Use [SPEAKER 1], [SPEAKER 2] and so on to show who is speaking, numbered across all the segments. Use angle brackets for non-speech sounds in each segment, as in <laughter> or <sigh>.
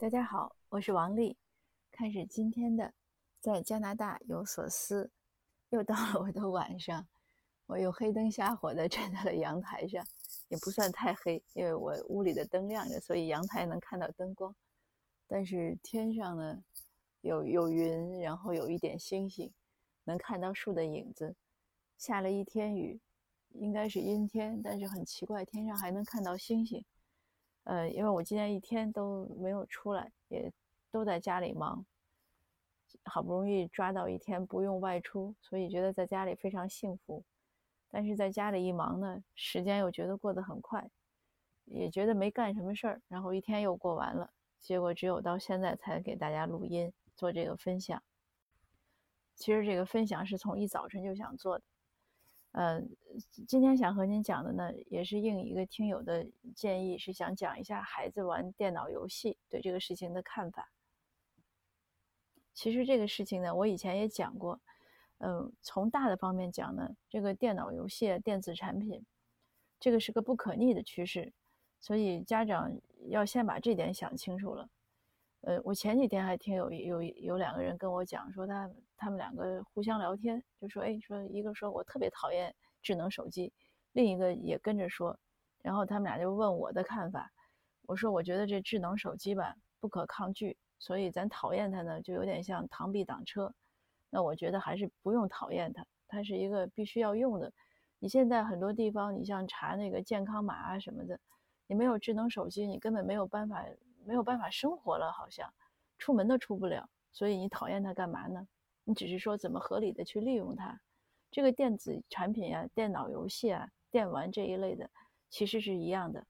[SPEAKER 1] 大家好，我是王丽。开始今天的在加拿大有所思，又到了我的晚上，我又黑灯瞎火的站在了阳台上，也不算太黑，因为我屋里的灯亮着，所以阳台能看到灯光。但是天上呢，有有云，然后有一点星星，能看到树的影子。下了一天雨，应该是阴天，但是很奇怪，天上还能看到星星。呃，因为我今天一天都没有出来，也都在家里忙，好不容易抓到一天不用外出，所以觉得在家里非常幸福。但是在家里一忙呢，时间又觉得过得很快，也觉得没干什么事儿，然后一天又过完了。结果只有到现在才给大家录音做这个分享。其实这个分享是从一早晨就想做的。呃，今天想和您讲的呢，也是应一个听友的建议，是想讲一下孩子玩电脑游戏对这个事情的看法。其实这个事情呢，我以前也讲过。嗯，从大的方面讲呢，这个电脑游戏、电子产品，这个是个不可逆的趋势，所以家长要先把这点想清楚了。呃，我前几天还听有有有两个人跟我讲说，他他们两个互相聊天，就说，哎，说一个说我特别讨厌智能手机，另一个也跟着说，然后他们俩就问我的看法，我说我觉得这智能手机吧不可抗拒，所以咱讨厌它呢就有点像螳臂挡车，那我觉得还是不用讨厌它，它是一个必须要用的。你现在很多地方，你像查那个健康码啊什么的，你没有智能手机，你根本没有办法。没有办法生活了，好像出门都出不了，所以你讨厌它干嘛呢？你只是说怎么合理的去利用它。这个电子产品啊、电脑游戏啊、电玩这一类的，其实是一样的。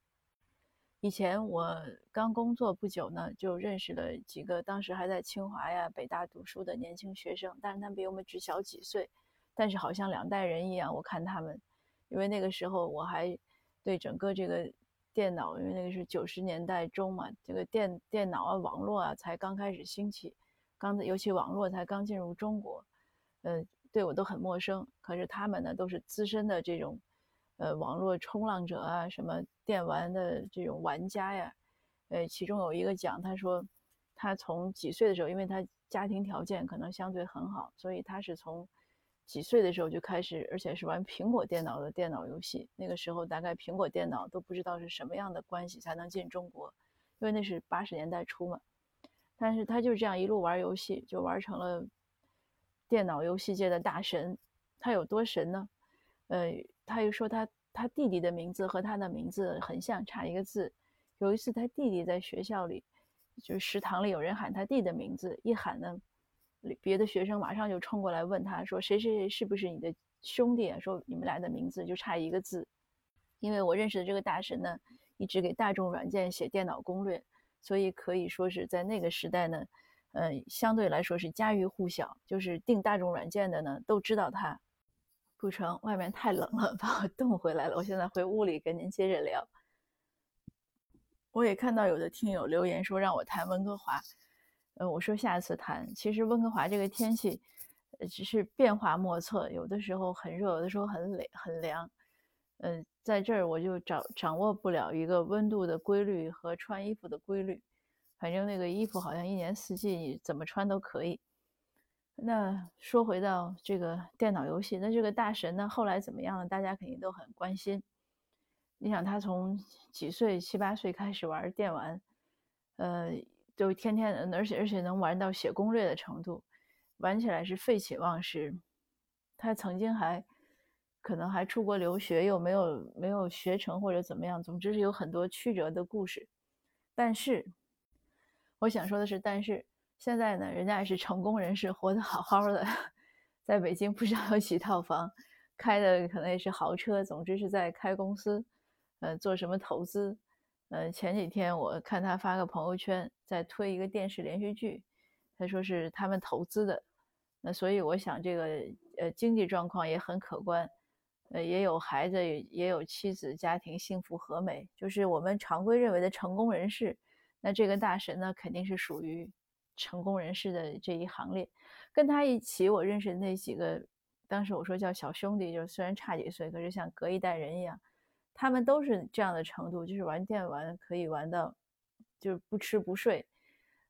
[SPEAKER 1] 以前我刚工作不久呢，就认识了几个当时还在清华呀、北大读书的年轻学生，但是他们比我们只小几岁，但是好像两代人一样。我看他们，因为那个时候我还对整个这个。电脑，因为那个是九十年代中嘛，这个电电脑啊、网络啊才刚开始兴起，刚尤其网络才刚进入中国，呃，对我都很陌生。可是他们呢，都是资深的这种，呃，网络冲浪者啊，什么电玩的这种玩家呀。呃，其中有一个讲，他说他从几岁的时候，因为他家庭条件可能相对很好，所以他是从。几岁的时候就开始，而且是玩苹果电脑的电脑游戏。那个时候大概苹果电脑都不知道是什么样的关系才能进中国，因为那是八十年代初嘛。但是他就这样一路玩游戏，就玩成了电脑游戏界的大神。他有多神呢？呃，他又说他他弟弟的名字和他的名字很像，差一个字。有一次他弟弟在学校里，就是食堂里有人喊他弟的名字，一喊呢。别的学生马上就冲过来问他说：“谁谁谁是不是你的兄弟？”说你们俩的名字就差一个字。因为我认识的这个大神呢，一直给大众软件写电脑攻略，所以可以说是在那个时代呢，呃，相对来说是家喻户晓。就是订大众软件的呢，都知道他。不成，外面太冷了，把我冻回来了。我现在回屋里跟您接着聊。我也看到有的听友留言说让我谈温哥华。呃，我说下次谈。其实温哥华这个天气，呃，只是变化莫测，有的时候很热，有的时候很冷很凉。嗯，在这儿我就掌掌握不了一个温度的规律和穿衣服的规律。反正那个衣服好像一年四季你怎么穿都可以。那说回到这个电脑游戏，那这个大神呢，后来怎么样呢？大家肯定都很关心。你想他从几岁七八岁开始玩电玩，呃。就天天，而且而且能玩到写攻略的程度，玩起来是废寝忘食。他曾经还可能还出国留学，又没有没有学成或者怎么样，总之是有很多曲折的故事。但是我想说的是，但是现在呢，人家也是成功人士，活得好好的，在北京不知道有几套房，开的可能也是豪车，总之是在开公司，呃，做什么投资。呃，前几天我看他发个朋友圈，在推一个电视连续剧，他说是他们投资的，那所以我想这个呃经济状况也很可观，呃也有孩子，也有妻子，家庭幸福和美，就是我们常规认为的成功人士。那这个大神呢，肯定是属于成功人士的这一行列。跟他一起我认识的那几个，当时我说叫小兄弟，就是虽然差几岁，可是像隔一代人一样。他们都是这样的程度，就是玩电玩可以玩到，就是不吃不睡，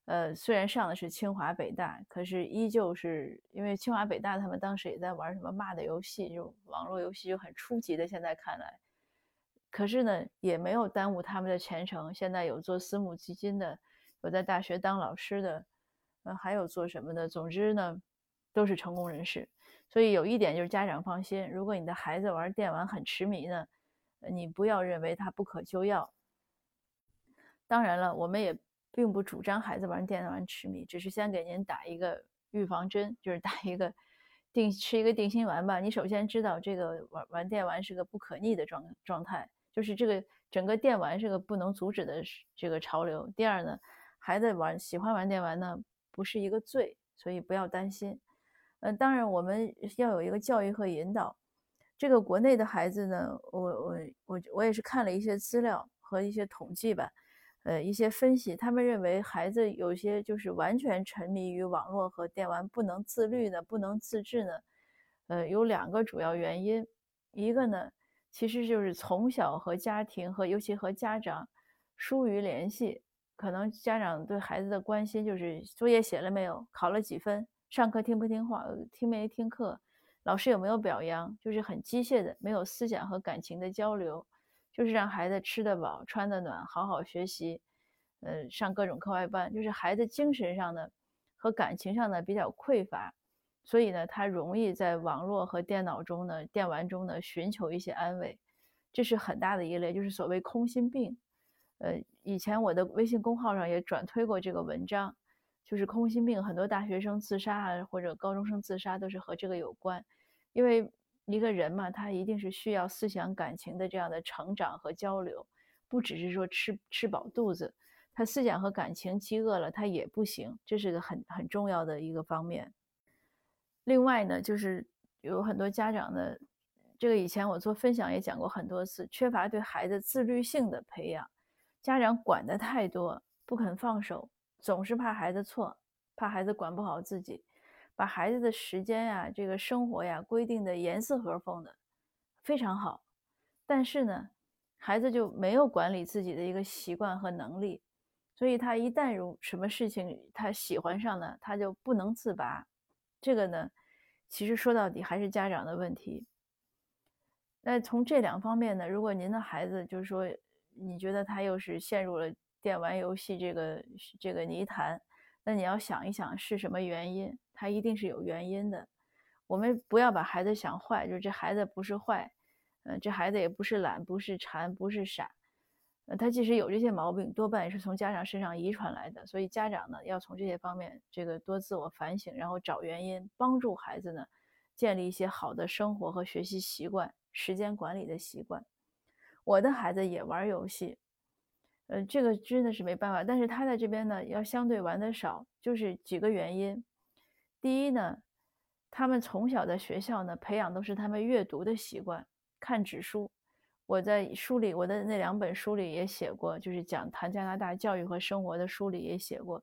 [SPEAKER 1] 呃，虽然上的是清华北大，可是依旧是因为清华北大他们当时也在玩什么骂的游戏，就网络游戏就很初级的。现在看来，可是呢，也没有耽误他们的前程。现在有做私募基金的，有在大学当老师的，呃，还有做什么的。总之呢，都是成功人士。所以有一点就是家长放心，如果你的孩子玩电玩很痴迷呢，你不要认为他不可救药。当然了，我们也。并不主张孩子玩电玩痴迷，只是先给您打一个预防针，就是打一个 <laughs> 定吃一个定心丸吧。你首先知道这个玩玩电玩是个不可逆的状状态，就是这个整个电玩是个不能阻止的这个潮流。第二呢，孩子玩喜欢玩电玩呢不是一个罪，所以不要担心。嗯，当然我们要有一个教育和引导。这个国内的孩子呢，我我我我也是看了一些资料和一些统计吧。呃，一些分析，他们认为孩子有些就是完全沉迷于网络和电玩，不能自律呢，不能自制呢。呃，有两个主要原因，一个呢，其实就是从小和家庭和尤其和家长疏于联系，可能家长对孩子的关心就是作业写了没有，考了几分，上课听不听话，听没听课，老师有没有表扬，就是很机械的，没有思想和感情的交流。就是让孩子吃得饱、穿得暖，好好学习，呃，上各种课外班。就是孩子精神上的和感情上的比较匮乏，所以呢，他容易在网络和电脑中呢、电玩中呢寻求一些安慰，这是很大的一类，就是所谓空心病。呃，以前我的微信公号上也转推过这个文章，就是空心病，很多大学生自杀啊，或者高中生自杀都是和这个有关，因为。一个人嘛，他一定是需要思想感情的这样的成长和交流，不只是说吃吃饱肚子，他思想和感情饥饿了，他也不行，这是个很很重要的一个方面。另外呢，就是有很多家长呢，这个以前我做分享也讲过很多次，缺乏对孩子自律性的培养，家长管的太多，不肯放手，总是怕孩子错，怕孩子管不好自己。把孩子的时间呀，这个生活呀，规定的严丝合缝的，非常好。但是呢，孩子就没有管理自己的一个习惯和能力，所以他一旦有什么事情他喜欢上了，他就不能自拔。这个呢，其实说到底还是家长的问题。那从这两方面呢，如果您的孩子就是说，你觉得他又是陷入了电玩游戏这个这个泥潭，那你要想一想是什么原因。他一定是有原因的，我们不要把孩子想坏，就是这孩子不是坏，嗯，这孩子也不是懒，不是馋，不是傻，呃，他即使有这些毛病，多半也是从家长身上遗传来的。所以家长呢，要从这些方面这个多自我反省，然后找原因，帮助孩子呢建立一些好的生活和学习习惯、时间管理的习惯。我的孩子也玩游戏，呃，这个真的是没办法，但是他在这边呢要相对玩的少，就是几个原因。第一呢，他们从小在学校呢培养都是他们阅读的习惯，看纸书。我在书里，我的那两本书里也写过，就是讲谈加拿大教育和生活的书里也写过，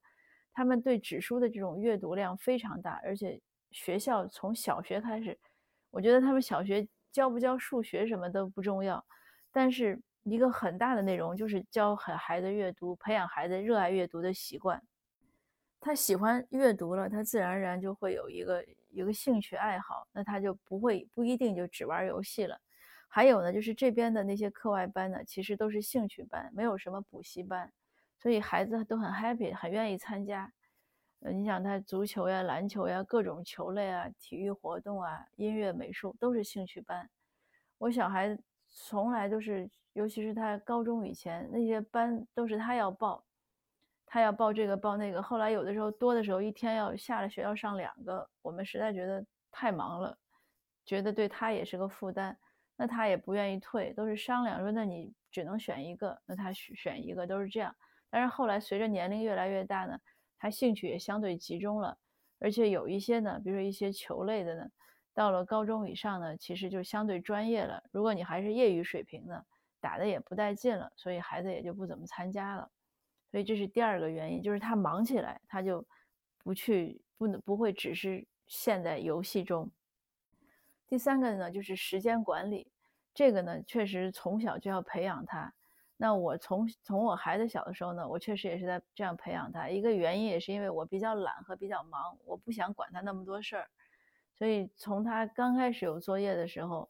[SPEAKER 1] 他们对纸书的这种阅读量非常大，而且学校从小学开始，我觉得他们小学教不教数学什么都不重要，但是一个很大的内容就是教孩子阅读，培养孩子热爱阅读的习惯。他喜欢阅读了，他自然而然就会有一个一个兴趣爱好，那他就不会不一定就只玩游戏了。还有呢，就是这边的那些课外班呢，其实都是兴趣班，没有什么补习班，所以孩子都很 happy，很愿意参加。呃，你想他足球呀、篮球呀、各种球类啊、体育活动啊、音乐、美术都是兴趣班。我小孩从来都是，尤其是他高中以前那些班都是他要报。他要报这个报那个，后来有的时候多的时候，一天要下了学要上两个，我们实在觉得太忙了，觉得对他也是个负担，那他也不愿意退，都是商量说，那你只能选一个，那他选选一个都是这样。但是后来随着年龄越来越大呢，他兴趣也相对集中了，而且有一些呢，比如说一些球类的呢，到了高中以上呢，其实就相对专业了。如果你还是业余水平呢，打的也不带劲了，所以孩子也就不怎么参加了。所以这是第二个原因，就是他忙起来，他就不去，不能不会只是陷在游戏中。第三个呢，就是时间管理，这个呢确实从小就要培养他。那我从从我孩子小的时候呢，我确实也是在这样培养他。一个原因也是因为我比较懒和比较忙，我不想管他那么多事儿。所以从他刚开始有作业的时候，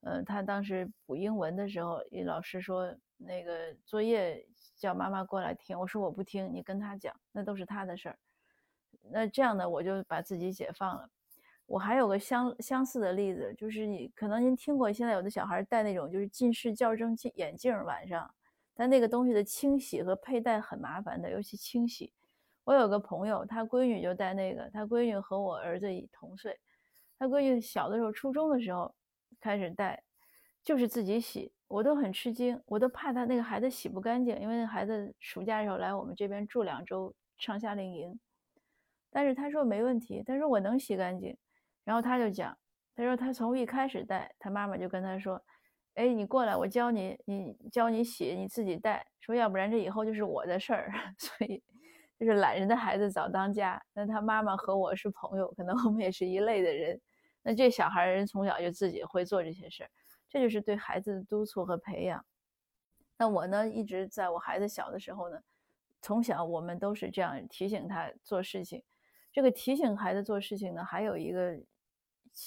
[SPEAKER 1] 呃，他当时补英文的时候，一老师说那个作业叫妈妈过来听，我说我不听，你跟他讲，那都是他的事儿。那这样呢，我就把自己解放了。我还有个相相似的例子，就是你可能您听过，现在有的小孩戴那种就是近视矫正镜眼镜，晚上。但那个东西的清洗和佩戴很麻烦的，尤其清洗。我有个朋友，他闺女就戴那个，他闺女和我儿子一同岁，他闺女小的时候，初中的时候开始戴，就是自己洗，我都很吃惊，我都怕他那个孩子洗不干净，因为那孩子暑假时候来我们这边住两周，上夏令营。但是他说没问题，他说我能洗干净。然后他就讲，他说他从一开始戴，他妈妈就跟他说。哎，你过来，我教你，你教你洗，你自己带。说要不然这以后就是我的事儿，<laughs> 所以就是懒人的孩子早当家。那他妈妈和我是朋友，可能我们也是一类的人。那这小孩人从小就自己会做这些事儿，这就是对孩子的督促和培养。那我呢，一直在我孩子小的时候呢，从小我们都是这样提醒他做事情。这个提醒孩子做事情呢，还有一个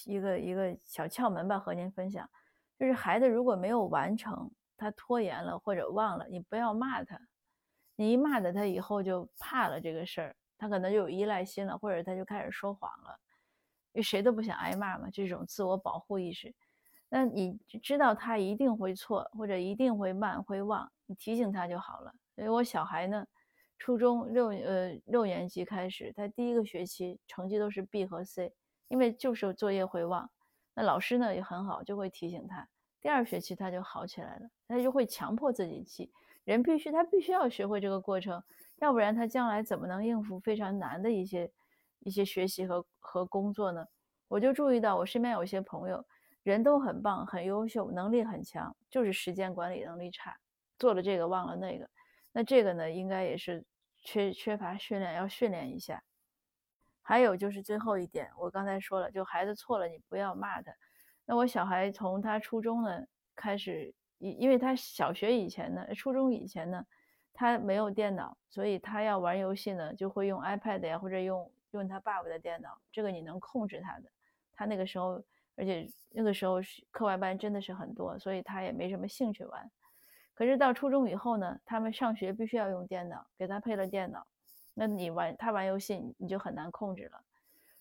[SPEAKER 1] 一个一个小窍门吧，和您分享。就是孩子如果没有完成，他拖延了或者忘了，你不要骂他，你一骂他，他以后就怕了这个事儿，他可能就有依赖心了，或者他就开始说谎了，因为谁都不想挨骂嘛，这种自我保护意识。那你知道他一定会错，或者一定会慢会忘，你提醒他就好了。所以我小孩呢，初中六呃六年级开始，他第一个学期成绩都是 B 和 C，因为就是作业会忘。那老师呢也很好，就会提醒他。第二学期他就好起来了，他就会强迫自己记。人必须他必须要学会这个过程，要不然他将来怎么能应付非常难的一些一些学习和和工作呢？我就注意到我身边有一些朋友，人都很棒、很优秀，能力很强，就是时间管理能力差，做了这个忘了那个。那这个呢，应该也是缺缺乏训练，要训练一下。还有就是最后一点，我刚才说了，就孩子错了，你不要骂他。那我小孩从他初中呢开始，因因为他小学以前呢，初中以前呢，他没有电脑，所以他要玩游戏呢，就会用 iPad 呀，或者用用他爸爸的电脑。这个你能控制他的。他那个时候，而且那个时候课外班真的是很多，所以他也没什么兴趣玩。可是到初中以后呢，他们上学必须要用电脑，给他配了电脑。那你玩他玩游戏，你就很难控制了。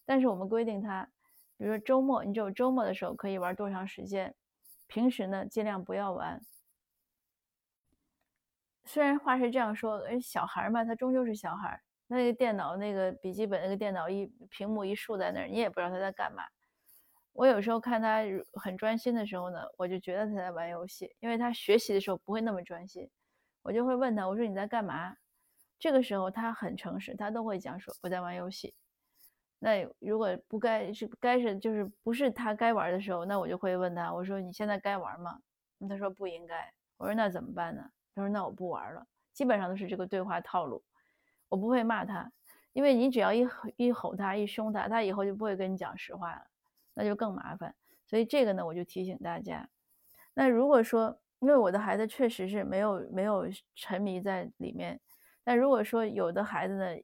[SPEAKER 1] 但是我们规定他，比如说周末，你只有周末的时候可以玩多长时间，平时呢尽量不要玩。虽然话是这样说，哎，小孩嘛，他终究是小孩。那个电脑、那个笔记本、那个电脑一屏幕一竖在那儿，你也不知道他在干嘛。我有时候看他很专心的时候呢，我就觉得他在玩游戏，因为他学习的时候不会那么专心。我就会问他，我说你在干嘛？这个时候他很诚实，他都会讲说我在玩游戏。那如果不该是该是就是不是他该玩的时候，那我就会问他，我说你现在该玩吗？他说不应该。我说那怎么办呢？他说那我不玩了。基本上都是这个对话套路。我不会骂他，因为你只要一一吼他一凶他，他以后就不会跟你讲实话了，那就更麻烦。所以这个呢，我就提醒大家。那如果说因为我的孩子确实是没有没有沉迷在里面。但如果说有的孩子呢，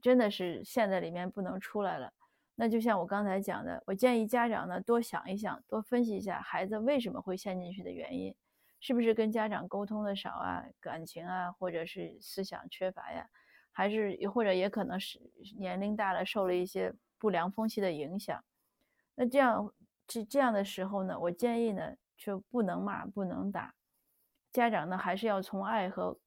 [SPEAKER 1] 真的是陷在里面不能出来了，那就像我刚才讲的，我建议家长呢多想一想，多分析一下孩子为什么会陷进去的原因，是不是跟家长沟通的少啊，感情啊，或者是思想缺乏呀，还是或者也可能是年龄大了受了一些不良风气的影响。那这样这这样的时候呢，我建议呢就不能骂，不能打，家长呢还是要从爱和。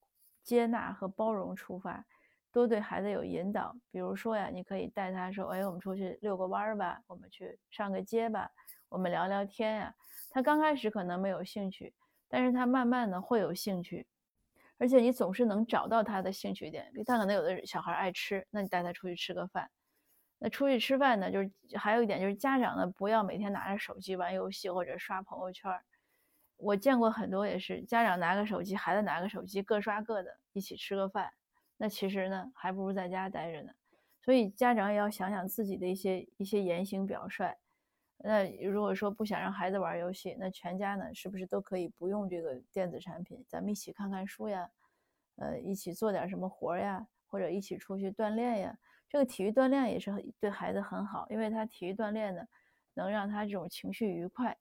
[SPEAKER 1] 接纳和包容出发，多对孩子有引导。比如说呀，你可以带他说：“哎，我们出去遛个弯儿吧，我们去上个街吧，我们聊聊天呀。”他刚开始可能没有兴趣，但是他慢慢的会有兴趣，而且你总是能找到他的兴趣点。比他可能有的小孩爱吃，那你带他出去吃个饭。那出去吃饭呢，就是还有一点就是家长呢不要每天拿着手机玩游戏或者刷朋友圈。我见过很多也是家长拿个手机，孩子拿个手机，各刷各的，一起吃个饭。那其实呢，还不如在家待着呢。所以家长也要想想自己的一些一些言行表率。那如果说不想让孩子玩游戏，那全家呢是不是都可以不用这个电子产品？咱们一起看看书呀，呃，一起做点什么活呀，或者一起出去锻炼呀。这个体育锻炼也是对孩子很好，因为他体育锻炼呢，能让他这种情绪愉快，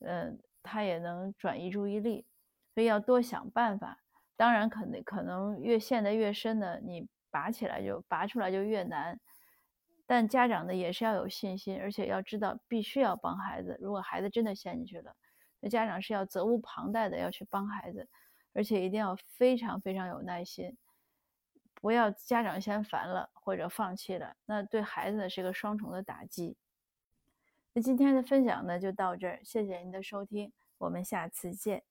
[SPEAKER 1] 嗯，他也能转移注意力，所以要多想办法。当然，可能可能越陷得越深呢，你拔起来就拔出来就越难。但家长呢也是要有信心，而且要知道必须要帮孩子。如果孩子真的陷进去了，那家长是要责无旁贷的要去帮孩子，而且一定要非常非常有耐心，不要家长先烦了或者放弃了，那对孩子呢是个双重的打击。那今天的分享呢就到这儿，谢谢您的收听，我们下次见。